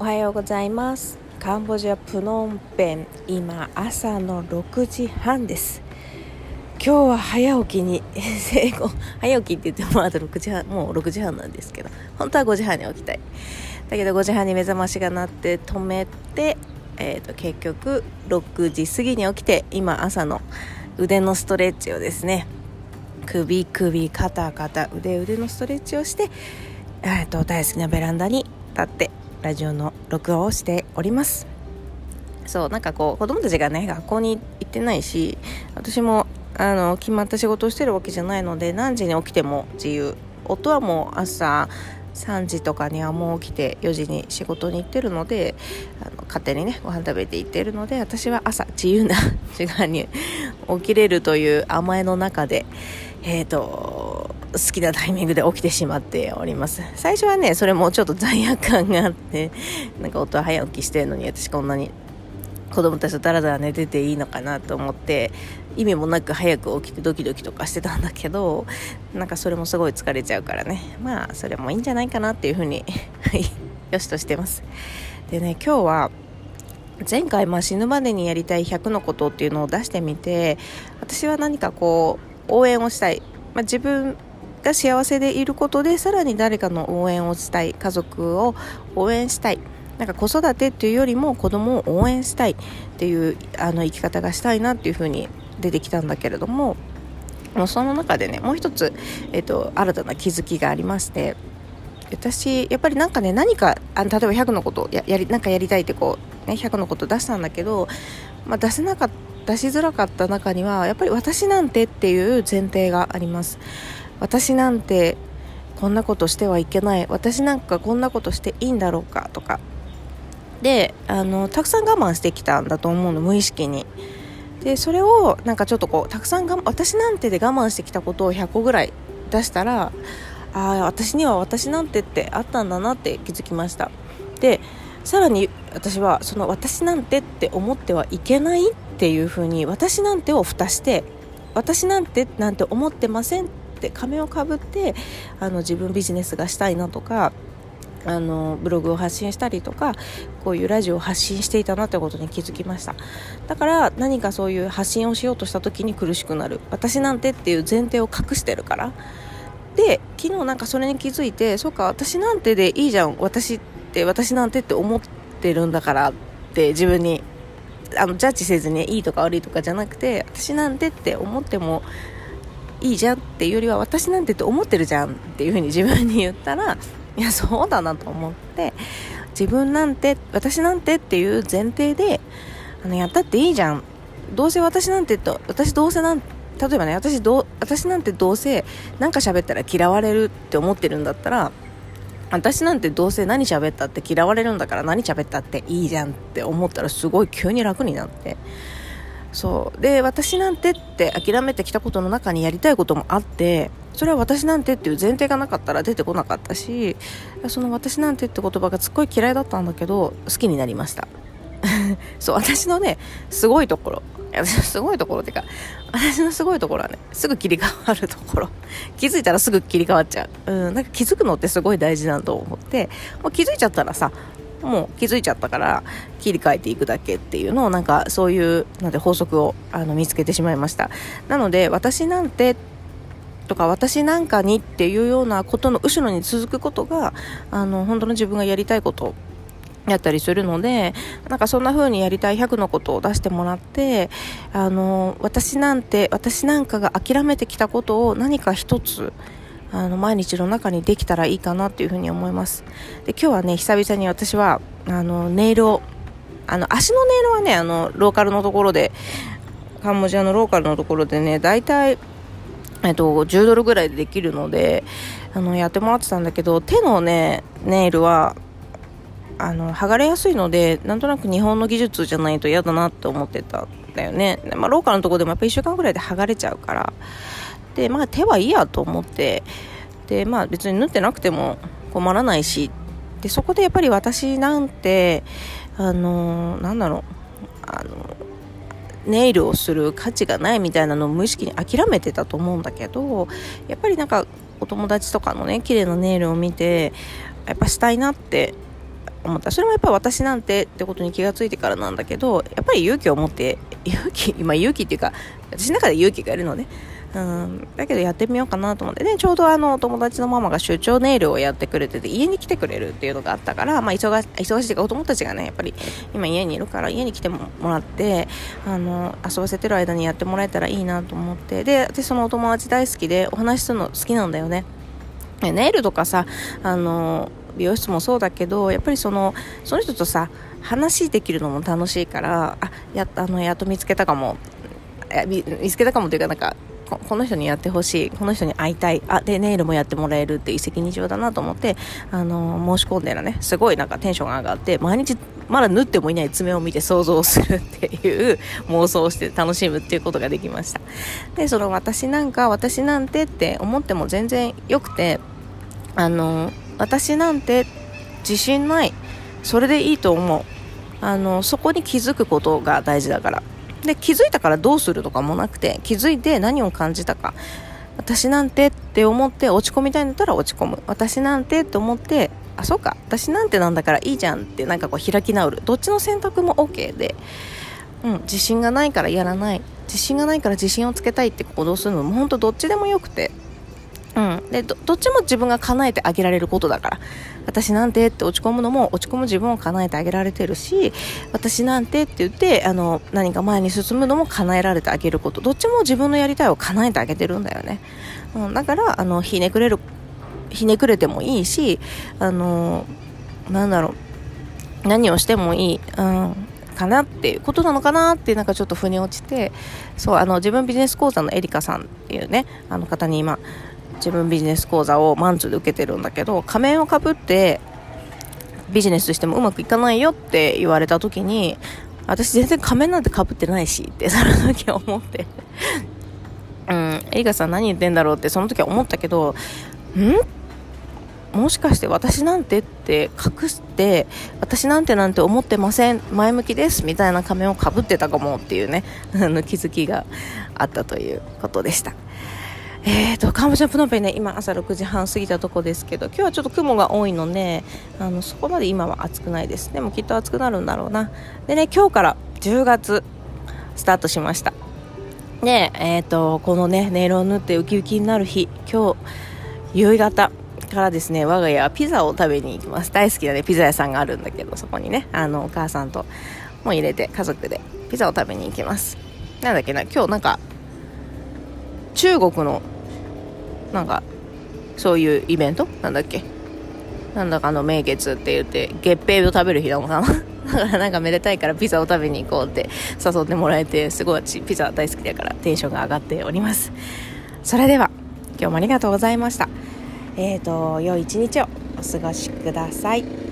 おはようございます。カンボジアプノンペン今朝の6時半です。今日は早起きに 成功早起きって言ってもまだ6時半もう6時半なんですけど本当は5時半に起きたい。だけど5時半に目覚ましが鳴って止めて、えーと、結局6時過ぎに起きて今朝の腕のストレッチをですね首首肩肩腕腕のストレッチをして、えーと大好きなベランダに立ってラジオの録音をしております。そうなんかこう子供たちがね学校に行ってないし私もあの決まった仕事をしてるわけじゃないので何時に起きても自由夫はもう朝3時とかにはもう起きて4時に仕事に行ってるのであの勝手にねご飯食べて行ってるので私は朝自由な時間に起きれるという甘えの中でえっ、ー、と好きなタイミングで起きてしまっております。最初はねそれもちょっと罪悪感があって なんか夫は早起きしてるのに私こんなに子供たちとダラダラ寝てていいのかなと思って意味もなく早く起きてドキドキとかしてたんだけどなんかそれもすごい疲れちゃうからね。まあそれもいいんじゃないかなっていうふうに よしとしてます。でね今日は前回、まあ、死ぬまでにやりたい100のことっていうのを出してみて私は何かこう応援をしたい、まあ、自分が幸せでいることでさらに誰かの応援をしたい家族を応援したいなんか子育てっていうよりも子供を応援したいっていうあの生き方がしたいなっていうふうに出てきたんだけれどももうその中でねもう一つ、えっと、新たな気づきがありまして私やっぱりなんかね何かあの例えば100のことややりなんかやりたいってこう、ね、100のこと出したんだけど、まあ、出せなかった出しづらかった中にはやっぱり私なんてっていう前提があります。私なんてこんなことしてはいけない。私なんかこんなことしていいんだろうかとか。であのたくさん我慢してきたんだと思うの無意識に。でそれをなんかちょっとこうたくさんが私なんてで我慢してきたことを100個ぐらい出したらああ私には私なんてってあったんだなって気づきました。でさらに私はその私なんてって思ってはいけないっていうふうに私なんてを蓋して私なんてなんて思ってませんて仮面をかぶってあの自分ビジネスがしたいなとかあのブログを発信したりとかこういうラジオを発信していたなってことに気づきました。だから何かそういう発信をしようとした時に苦しくなる。私なんてっていう前提を隠してるから。で昨日なんかそれに気づいてそうか私なんてでいいじゃん。私って私なんてって思ってるんだから。って自分にあのジャッジせずにいいとか悪いとかじゃなくて私なんてって思ってもいいじゃんっていうよりは私なんてって思ってるじゃんっていうふうに自分に言ったら いやそうだなと思って自分なんて私なんてっていう前提であのやったっていいじゃん。どうせ私なんてと私どうせなん例えばね私ど私なんてどうせ何か喋ったら嫌われるって思ってるんだったら私なんてどうせ何喋ったって嫌われるんだから何喋ったっていいじゃんって思ったらすごい急に楽になって。そう。で私なんてって諦めてきたことの中にやりたいこともあってそれは私なんてっていう前提がなかったら出てこなかったしその私なんてって言葉がすっごい嫌いだったんだけど好きになりました。そう私のねすごいところ。私 のすごいところっていうか私のすごいところはねすぐ切り替わるところ。気づいたらすぐ切り替わっちゃう。うんなんか気づくのってすごい大事だと思って。もう気づいちゃったらさもう気づいちゃったから切り替えていくだけっていうのをなんかそういうなんで法則をあの見つけてしまいました。なので私なんてとか私なんかにっていうようなことの後ろに続くことがあの本当の自分がやりたいことやったりするのでなんかそんな風にやりたい100のことを出してもらってあの私なんて私なんかが諦めてきたことを何か一つあの毎日の中にできたらいいかなっていうふうに思います。で今日はね久々に私はあのネイルをあの足のネイルはねあのローカルのところでカンボジアのローカルのところでね大体えっと、10ドルぐらいでできるのであのやってもらってたんだけど手のねネイルはあの剥がれやすいのでなんとなく日本の技術じゃないと嫌だなって思ってたんだよね、まあ、ローカルのとこでもやっぱ1週間ぐらいで剥がれちゃうからで、まあ、手はいいやと思ってで、まあ、別に縫ってなくても困らないしでそこでやっぱり私なんてあのなんだろうあのネイルをする価値がないみたいなのを無意識に諦めてたと思うんだけどやっぱりなんかお友達とかのね綺麗なネイルを見てやっぱしたいなって思った。それもやっぱ私なんてってことに気がついてからなんだけどやっぱり勇気を持って勇気今勇気っていうか私の中で勇気がいるのね。うん、だけどやってみようかなと思って。ね、ちょうどあの、友達のママが出張ネイルをやってくれてて、家に来てくれるっていうのがあったから、まあ、忙し、忙しいか、お友達がね、やっぱり、今家にいるから、家に来てもらって、あの、遊ばせてる間にやってもらえたらいいなと思って、で、私そのお友達大好きで、お話しするの好きなんだよね。ネイルとかさ、あの、美容室もそうだけど、やっぱりその、その人とさ、話できるのも楽しいから、あ、や、あの、やっと見つけたかも、見つけたかもというか、なんか、この人にやってほしいこの人に会いたいあでネイルもやってもらえるって一石二鳥だなと思ってあの申し込んでるねすごいなんかテンションが上がって毎日まだ縫ってもいない爪を見て想像するっていう 妄想をして楽しむっていうことができました。でその私なんか私なんてって思っても全然よくてあの私なんて自信ないそれでいいと思う。あのそこに気づくことが大事だから。で気づいたからどうするとかもなくて気づいて何を感じたか私なんてって思って落ち込みたいんだったら落ち込む。私なんてって思ってあそうか私なんてなんだからいいじゃんってなんかこう開き直る。どっちの選択も OK で、うん、自信がないからやらない。自信がないから自信をつけたいって行動するのも本当どっちでもよくてうん、でどっちも自分が叶えてあげられることだから。私なんてって落ち込むのも落ち込む自分を叶えてあげられてるし私なんてって言ってあの何か前に進むのも叶えられてあげること。どっちも自分のやりたいを叶えてあげてるんだよね、うん、だからあのひねくれるひねくれてもいいしあのなんだろう。何をしてもいい、うん、かなっていうことなのかなってなんかちょっと腑に落ちて。そうあの自分ビジネス講座のエリカさんっていうねあの方に今自分ビジネス講座をマンツーで受けてるんだけど仮面をかぶってビジネスしてもうまくいかないよって言われた時に私全然仮面なんてかぶってないしってその時は思って うんエリカさん何言ってんだろうってその時は思ったけどん？もしかして私なんてって隠して私なんてなんて思ってません前向きですみたいな仮面をかぶってたかもっていうね 気づきがあったということでした。えーと、カンボジアプノンペンね、今朝6時半過ぎたとこですけど、今日はちょっと雲が多いので、あの、そこまで今は暑くないです。でもきっと暑くなるんだろうな。でね、今日から10月、スタートしました。で、えっ、ー、と、このね、ネイルを縫ってウキウキになる日、今日、夕方からですね、我が家はピザを食べに行きます。大好きなね、ピザ屋さんがあるんだけど、そこにね、あの、お母さんとも入れて、家族でピザを食べに行きます。なんだっけな、今日なんか、中国のなんかそういうイベント？なんだっけ？なんだかの名月って言って月餅を食べる日なのかな。だからなんかめでたいからピザを食べに行こうって誘ってもらえてすごいピザ大好きだからテンションが上がっております。それでは今日もありがとうございました。えーと良い一日をお過ごしください。